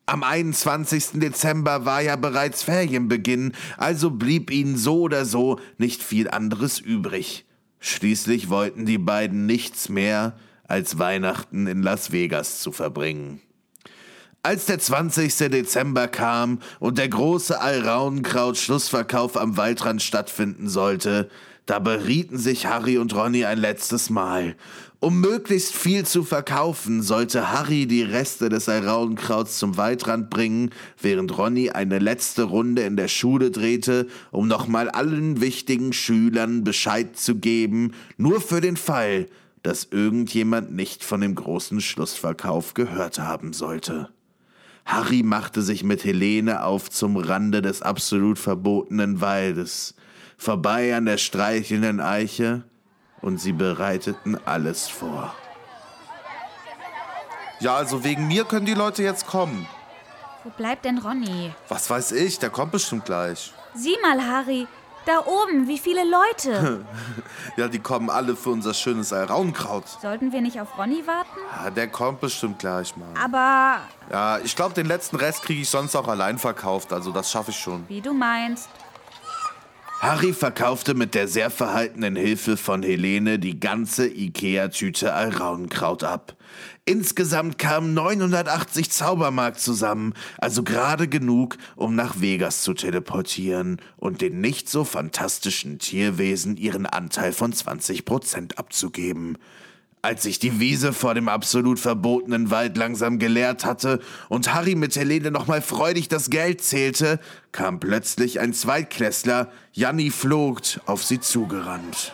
Am 21. Dezember war ja bereits Ferienbeginn, also blieb ihnen so oder so nicht viel anderes übrig. Schließlich wollten die beiden nichts mehr, als Weihnachten in Las Vegas zu verbringen. Als der 20. Dezember kam und der große Alraunkraut-Schlussverkauf am Waldrand stattfinden sollte, da berieten sich Harry und Ronny ein letztes Mal. Um möglichst viel zu verkaufen, sollte Harry die Reste des Alraunkrauts zum Waldrand bringen, während Ronny eine letzte Runde in der Schule drehte, um nochmal allen wichtigen Schülern Bescheid zu geben, nur für den Fall, dass irgendjemand nicht von dem großen Schlussverkauf gehört haben sollte. Harry machte sich mit Helene auf zum Rande des absolut verbotenen Waldes. vorbei an der streichelnden Eiche und sie bereiteten alles vor. Ja, also wegen mir können die Leute jetzt kommen. Wo bleibt denn Ronny? Was weiß ich, der kommt bestimmt gleich. Sieh mal, Harry. Da oben, wie viele Leute. [LAUGHS] Ja, die kommen alle für unser schönes Alraunkraut. Sollten wir nicht auf Ronny warten? Ja, der kommt bestimmt gleich mal. Aber Ja, ich glaube, den letzten Rest kriege ich sonst auch allein verkauft. Also das schaffe ich schon. wie du meinst. Harry verkaufte mit der sehr verhaltenen Hilfe von Helene die ganze Ikea-Tüte Alraunkraut ab. Insgesamt kamen 980 Zaubermark zusammen, also gerade genug, um nach Vegas zu teleportieren und den nicht so fantastischen Tierwesen ihren Anteil von 20% abzugeben. Als sich die Wiese vor dem absolut verbotenen Wald langsam geleert hatte und Harry mit Helene nochmal freudig das Geld zählte, kam plötzlich ein Zweitklässler, Janni Flogt, auf sie zugerannt.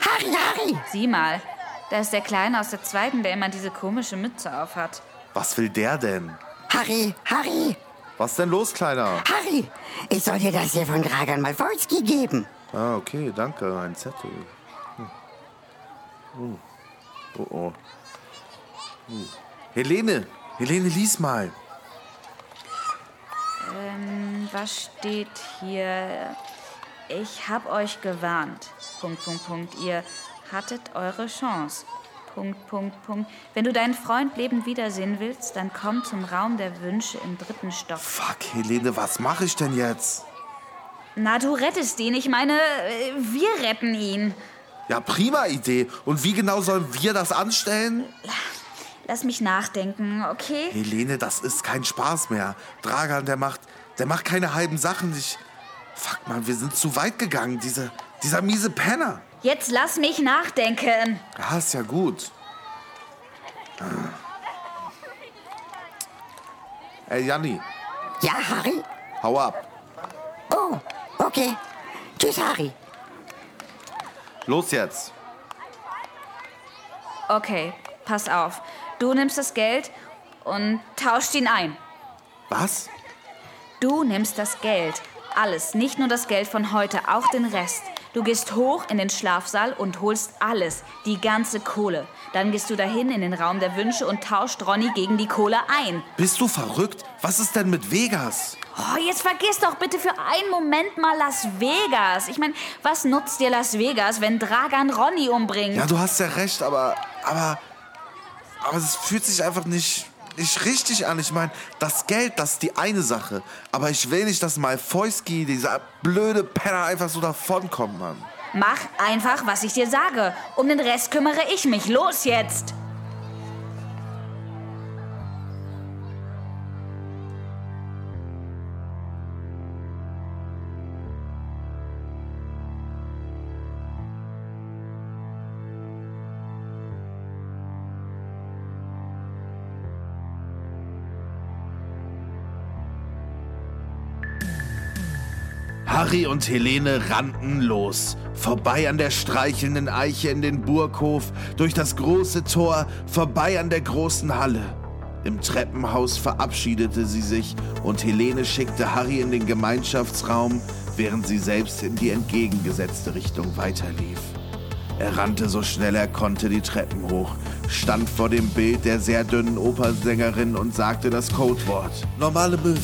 Harry, Harry! Sieh mal. Da ist der Kleine aus der zweiten, der immer diese komische Mütze aufhat. Was will der denn? Harry, Harry! Was denn los, Kleiner? Harry! Ich soll dir das hier von Dragan Malfoyski geben. Ah, okay, danke. Ein Zettel. Hm. Oh, oh. oh. Hm. Helene, Helene, lies mal. Ähm, was steht hier? Ich hab euch gewarnt. Punkt, Punkt, Punkt. Ihr hattet eure Chance. Punkt, Punkt, Punkt. Wenn du deinen Freund lebend wiedersehen willst, dann komm zum Raum der Wünsche im dritten Stock. Fuck, Helene, was mache ich denn jetzt? Na, du rettest ihn. Ich meine, äh, wir retten ihn. Ja, prima Idee. Und wie genau sollen wir das anstellen? Lass mich nachdenken, okay? Helene, das ist kein Spaß mehr. Dragan, der macht, der macht keine halben Sachen. Ich, fuck, man, wir sind zu weit gegangen. Diese, dieser miese Penner. Jetzt lass mich nachdenken. Ja, ist ja gut. Ey, Janni, Ja, Harry? hau ab. Oh, okay. Tschüss, Harry. Los jetzt. Okay, pass auf. Du nimmst das Geld und tauscht ihn ein. Was? Du nimmst das Geld. Alles, nicht nur das Geld von heute, auch den Rest. Du gehst hoch in den Schlafsaal und holst alles, die ganze Kohle. Dann gehst du dahin in den Raum der Wünsche und tauscht Ronny gegen die Kohle ein. Bist du verrückt? Was ist denn mit Vegas? Oh, jetzt vergiss doch bitte für einen Moment mal Las Vegas. Ich meine, was nutzt dir Las Vegas, wenn Dragan Ronny umbringt? Ja, du hast ja recht, aber, aber, aber es fühlt sich einfach nicht, nicht richtig an. Ich meine, das Geld, das ist die eine Sache. Aber ich will nicht, dass Malfoyski, dieser blöde Penner, einfach so davonkommt, Mann. Mach einfach, was ich dir sage. Um den Rest kümmere ich mich. Los jetzt! Harry und Helene rannten los, vorbei an der streichelnden Eiche in den Burghof, durch das große Tor, vorbei an der großen Halle. Im Treppenhaus verabschiedete sie sich und Helene schickte Harry in den Gemeinschaftsraum, während sie selbst in die entgegengesetzte Richtung weiterlief. Er rannte so schnell er konnte die Treppen hoch, stand vor dem Bild der sehr dünnen Opernsängerin und sagte das Codewort. Normale Möwe.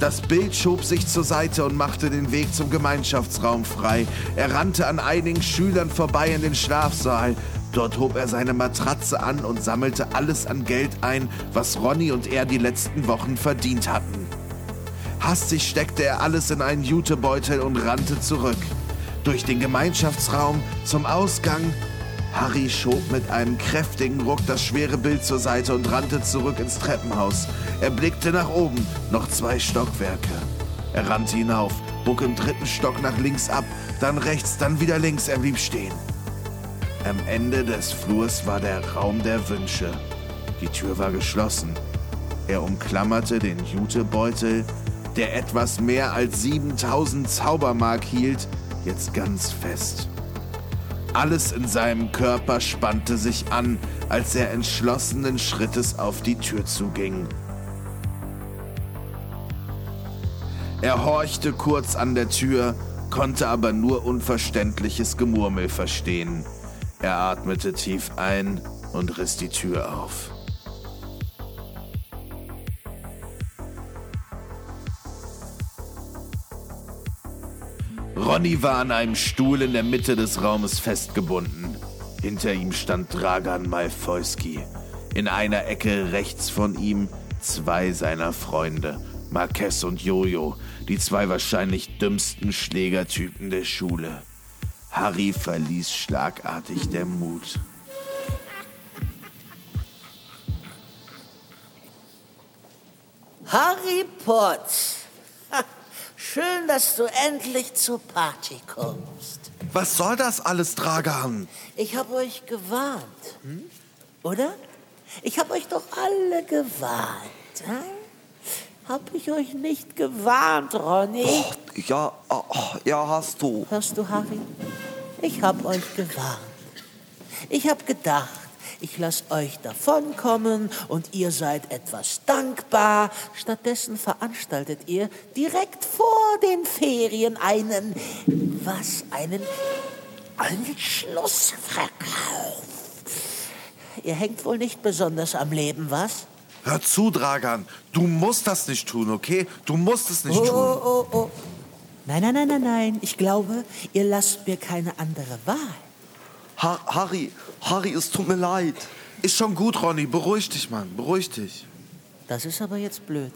Das Bild schob sich zur Seite und machte den Weg zum Gemeinschaftsraum frei. Er rannte an einigen Schülern vorbei in den Schlafsaal. Dort hob er seine Matratze an und sammelte alles an Geld ein, was Ronny und er die letzten Wochen verdient hatten. Hastig steckte er alles in einen Jutebeutel und rannte zurück. Durch den Gemeinschaftsraum zum Ausgang. Harry schob mit einem kräftigen Ruck das schwere Bild zur Seite und rannte zurück ins Treppenhaus. Er blickte nach oben, noch zwei Stockwerke. Er rannte hinauf, bog im dritten Stock nach links ab, dann rechts, dann wieder links, er blieb stehen. Am Ende des Flurs war der Raum der Wünsche. Die Tür war geschlossen. Er umklammerte den Jutebeutel, der etwas mehr als 7000 Zaubermark hielt, jetzt ganz fest. Alles in seinem Körper spannte sich an, als er entschlossenen Schrittes auf die Tür zuging. Er horchte kurz an der Tür konnte aber nur unverständliches Gemurmel verstehen. Er atmete tief ein und riss die Tür auf. Ronny war an einem Stuhl in der Mitte des Raumes festgebunden. Hinter ihm stand Dragan Malfoyski. In einer Ecke rechts von ihm zwei seiner Freunde, Marquez und Jojo, die zwei wahrscheinlich dümmsten Schlägertypen der Schule. Harry verließ schlagartig der Mut. Harry Potts. Schön, dass du endlich zur Party kommst. Was soll das alles, Dragan? Ich habe euch gewarnt, hm? oder? Ich habe euch doch alle gewarnt. Hm? Hab ich euch nicht gewarnt, Ronny? Ja, oh, ja, hast du. Hörst du, Harry? Ich hab euch gewarnt. Ich hab gedacht, ich lass euch davonkommen und ihr seid etwas dankbar. Stattdessen veranstaltet ihr direkt vor den Ferien einen, was, einen Anschlussverkauf. Ihr hängt wohl nicht besonders am Leben, was? Hör zu, Dragan. Du musst das nicht tun, okay? Du musst es nicht Oh, tun. oh, oh, oh. Nein, nein, nein, nein, nein. Ich glaube, ihr lasst mir keine andere Wahl. Ha Harry, Harry, es tut mir leid. Ist schon gut, Ronny. Beruhig dich, Mann. Beruhig dich. Das ist aber jetzt blöd.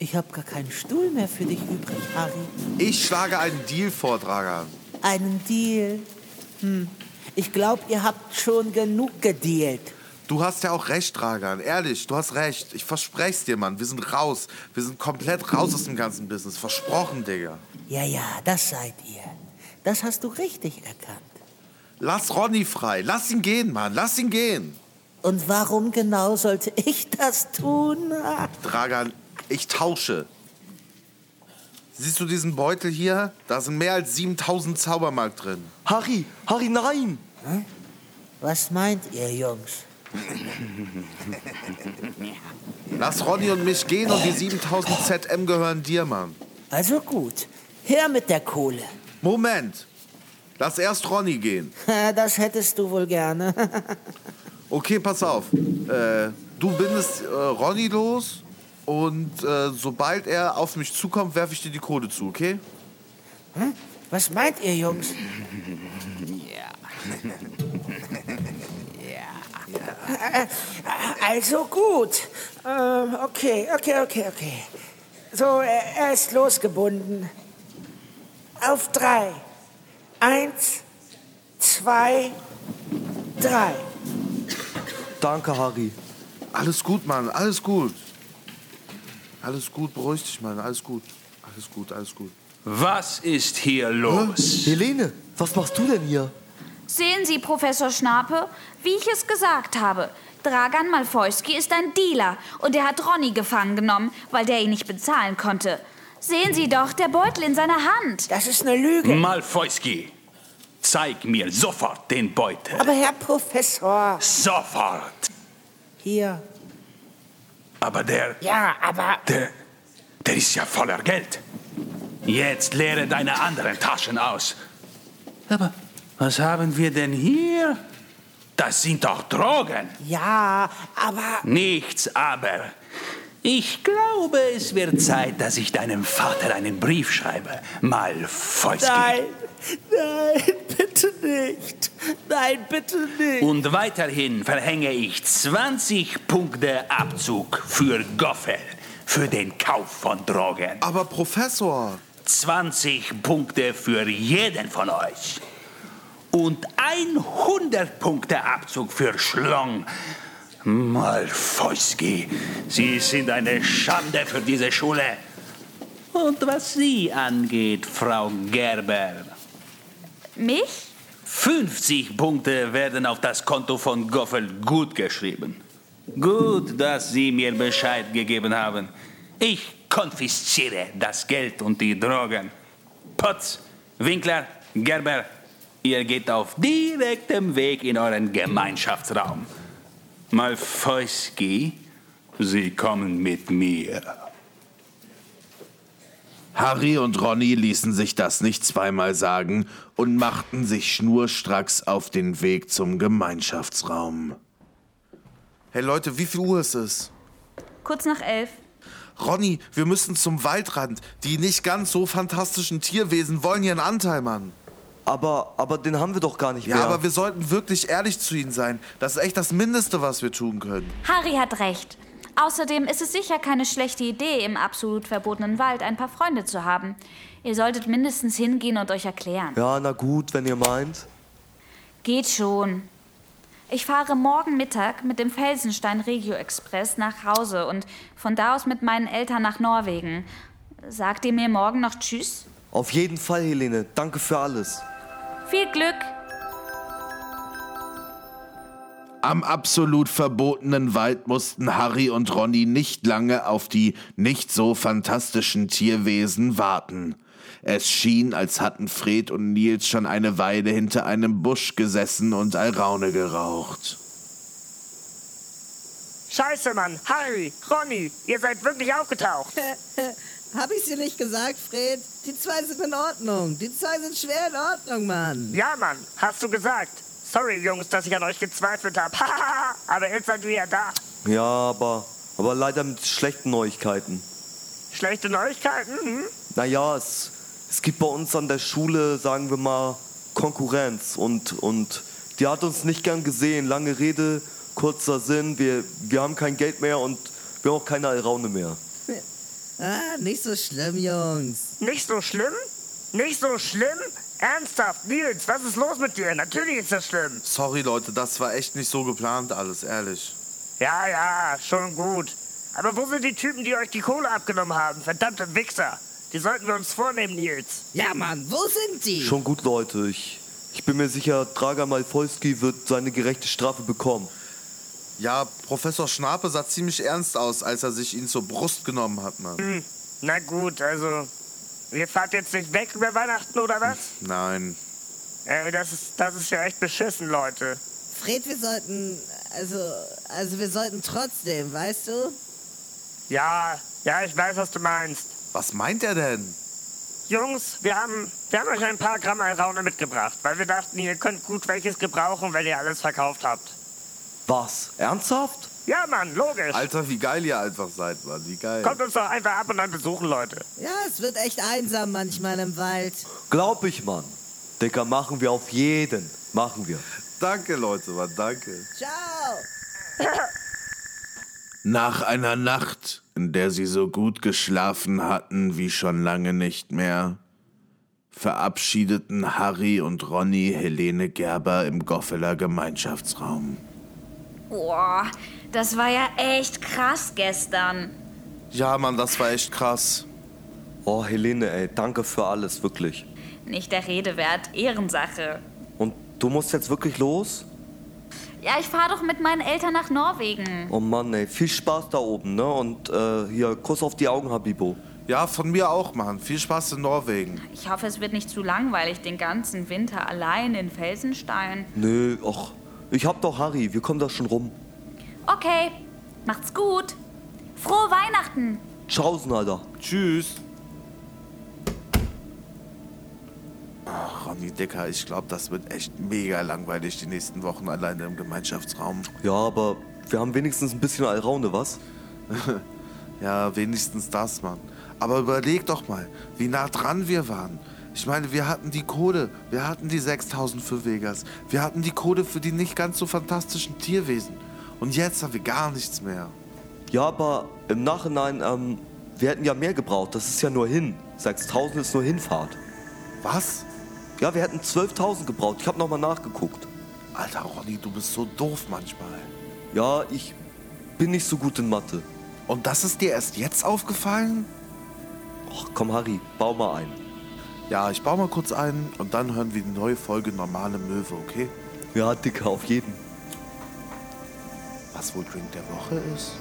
Ich habe gar keinen Stuhl mehr für dich übrig, Harry. Ich schlage einen Deal vor, Dragan. Einen Deal. Hm. Ich glaube, ihr habt schon genug gedealt. Du hast ja auch recht, Dragan. Ehrlich, du hast recht. Ich versprech's dir, Mann. Wir sind raus. Wir sind komplett raus aus dem ganzen Business. Versprochen, Digga. Ja, ja, das seid ihr. Das hast du richtig erkannt. Lass Ronny frei. Lass ihn gehen, Mann. Lass ihn gehen. Und warum genau sollte ich das tun? Dragan, ich tausche. Siehst du diesen Beutel hier? Da sind mehr als 7000 Zaubermark drin. Harry, Harry, nein. Was meint ihr, Jungs? Lass Ronny und mich gehen und die 7000 ZM gehören dir, Mann. Also gut, her mit der Kohle. Moment. Lass erst Ronny gehen. [LAUGHS] Das hättest du wohl gerne. [LAUGHS] Okay, pass auf. Äh, du bindest äh, Ronny los und äh, sobald er auf mich zukommt, werfe ich dir die Kohle zu, okay? Hm? Was meint ihr, Jungs? Äh, [LAUGHS] Also gut. Ähm, okay, okay, okay, okay. So, er ist losgebunden. Auf drei. Eins, zwei, drei. Danke, Harry. Alles gut, Mann, alles gut. Alles gut, beruhig dich, Mann, alles gut. Alles gut, alles gut. Was ist hier los? Helene, was machst du denn hier? Sehen Sie, Professor Schnape, wie ich es gesagt habe. Dragan Malfoyski ist ein Dealer und er hat Ronny gefangen genommen, weil der ihn nicht bezahlen konnte. Sehen Sie doch, der Beutel in seiner Hand. Das ist eine Lüge. Malfoyski, zeig mir sofort den Beutel. Aber Herr Professor. Sofort. Hier. Aber der, Ja, aber. der, der ist ja voller Geld. Jetzt leere deine anderen Taschen aus. Aber was haben wir denn hier? Das sind doch Drogen. Ja, aber. Nichts aber. Ich glaube, es wird Zeit, dass ich deinem Vater einen Brief schreibe. Malfoyski. Nein, nein, bitte nicht. Nein, bitte nicht. Und weiterhin verhänge ich 20 Punkte Abzug für Goffel, für den Kauf von Drogen. Aber Professor, 20 Punkte für jeden von euch. Und 100 Punkte Abzug für Schlong. Malfoyski, Sie sind eine Schande für diese Schule. Und was Sie angeht, Frau Gerber, Mich? 50 Punkte werden auf das Konto von Goffel gut geschrieben. Gut, dass Sie mir Bescheid gegeben haben. Ich konfisziere das Geld und die Drogen. Potz, Winkler, Gerber, ihr geht auf direktem Weg in euren Gemeinschaftsraum. Malfoyski, Sie kommen mit mir. Harry und Ronny ließen sich das nicht zweimal sagen und machten sich schnurstracks auf den Weg zum Gemeinschaftsraum. Hey Leute, wie viel Uhr ist es? Kurz nach elf. Ronny, wir müssen zum Waldrand. Die nicht ganz so fantastischen Tierwesen wollen hier einen Anteil, Mann. Aber, aber den haben wir doch gar nicht Ja, mehr. aber wir sollten wirklich ehrlich zu ihnen sein. Das ist echt das Mindeste, was wir tun können. Harry hat recht. Außerdem ist es sicher keine schlechte Idee, im absolut verbotenen Wald ein paar Freunde zu haben. Ihr solltet mindestens hingehen und euch erklären. ja, na gut, wenn ihr meint. Geht schon. Ich fahre morgen Mittag mit dem Felsenstein Regio Express nach Hause und von da aus mit meinen Eltern nach Norwegen. Sagt ihr mir morgen noch Tschüss? Auf jeden Fall, Helene. Danke für alles. Viel Glück! Am absolut verbotenen Wald mussten Harry und Ronny nicht lange auf die nicht so fantastischen Tierwesen warten. Es schien, als hatten Fred und Nils schon eine Weile hinter einem Busch gesessen und Alraune geraucht. Scheiße, Mann. Harry, Ronny, ihr seid wirklich aufgetaucht. [LAUGHS] Hab ich dir nicht gesagt, Fred? Die zwei sind in Ordnung. Die zwei sind schwer in Ordnung, Mann. Ja, Mann, hast du gesagt. Sorry, Jungs, dass ich an euch gezweifelt habe. [LAUGHS] Aber jetzt seid ihr ja da. Ja, aber, aber leider mit schlechten Neuigkeiten. Schlechte Neuigkeiten? Hm? Naja, es, es gibt bei uns an der Schule, sagen wir mal, Konkurrenz. Und, und die hat uns nicht gern gesehen. Lange Rede, kurzer Sinn. Wir, wir haben kein Geld mehr und wir haben auch keine Alraune mehr. Ah, nicht so schlimm, Jungs. Nicht so schlimm? Nicht so schlimm? Ernsthaft, Nils, was ist los mit dir? Natürlich ist das schlimm. Sorry, Leute, das war echt nicht so geplant alles, ehrlich. Ja, ja, schon gut. Aber wo sind die Typen, die euch die Kohle abgenommen haben? Verdammte Wichser. Die sollten wir uns vornehmen, Nils. Ja, Mann, wo sind die? Schon gut, Leute. Ich, ich bin mir sicher, Draga Malfolski wird seine gerechte Strafe bekommen. Ja, Professor Schnape sah ziemlich ernst aus, als er sich ihn zur Brust genommen hat, Mann. Hm, na gut, also. Ihr fahrt jetzt nicht weg über Weihnachten oder was? Nein. Äh, das ist, das ist ja echt beschissen, Leute. Fred, wir sollten. Also. Also, wir sollten trotzdem, weißt du? Ja, ja, ich weiß, was du meinst. Was meint er denn? Jungs, wir haben, wir haben euch ein paar Gramm Alraune mitgebracht, weil wir dachten, ihr könnt gut welches gebrauchen, wenn ihr alles verkauft habt. Was? Ernsthaft? Ja, Mann, logisch. Alter, wie geil ihr einfach seid, Mann. Wie geil. Kommt uns doch einfach ab und an besuchen, Leute. Ja, es wird echt einsam manchmal im Wald. Glaub ich, Mann. Dicker, machen wir auf jeden. Machen wir. Danke, Leute, Mann. Danke. Ciao! [COUGHS] Nach einer Nacht, in der sie so gut geschlafen hatten wie schon lange nicht mehr, verabschiedeten Harry und Ronny Helene Gerber im Goffeler Gemeinschaftsraum. Boah, das war ja echt krass gestern. Ja, Mann, das war echt krass. Oh, Helene, ey, danke für alles, wirklich. Nicht der Rede wert, Ehrensache. Und du musst jetzt wirklich los? Ja, ich fahre doch mit meinen Eltern nach Norwegen. Oh Mann, ey, viel Spaß da oben, ne? Und äh, hier, Kuss auf die Augen, Habibo. Ja, von mir auch, Mann. Viel Spaß in Norwegen. Ich hoffe, es wird nicht zu langweilig den ganzen Winter allein in Felsenstein. Nö, ach, ich hab doch Harry, wir kommen da schon rum. Okay, macht's gut. Frohe Weihnachten. Tschaußen, Alter. Tschüss. Ach, Ronny Dicker, ich glaube, das wird echt mega langweilig die nächsten Wochen alleine im Gemeinschaftsraum. Ja, aber wir haben wenigstens ein bisschen Alraune, was? [LAUGHS] Ja, wenigstens das, Mann. Aber überleg doch mal, wie nah dran wir waren. Ich meine, wir hatten die Kohle, wir hatten die 6000 für Vegas, wir hatten die Kohle für die nicht ganz so fantastischen Tierwesen. Und jetzt haben wir gar nichts mehr. Ja, aber im Nachhinein, ähm, wir hätten ja mehr gebraucht. Das ist ja nur hin. 6000 ist nur Hinfahrt. Was? Ja, wir hätten 12.000 gebraucht. Ich habe nochmal nachgeguckt. Alter Ronny, du bist so doof manchmal. Ja, ich bin nicht so gut in Mathe. Und das ist dir erst jetzt aufgefallen? Ach, komm, Harry, bau mal ein. Ja, ich baue mal kurz ein und dann hören wir die neue Folge Normale Möwe, okay? Ja, Dicker, auf jeden. Was wohl Drink der Woche ist?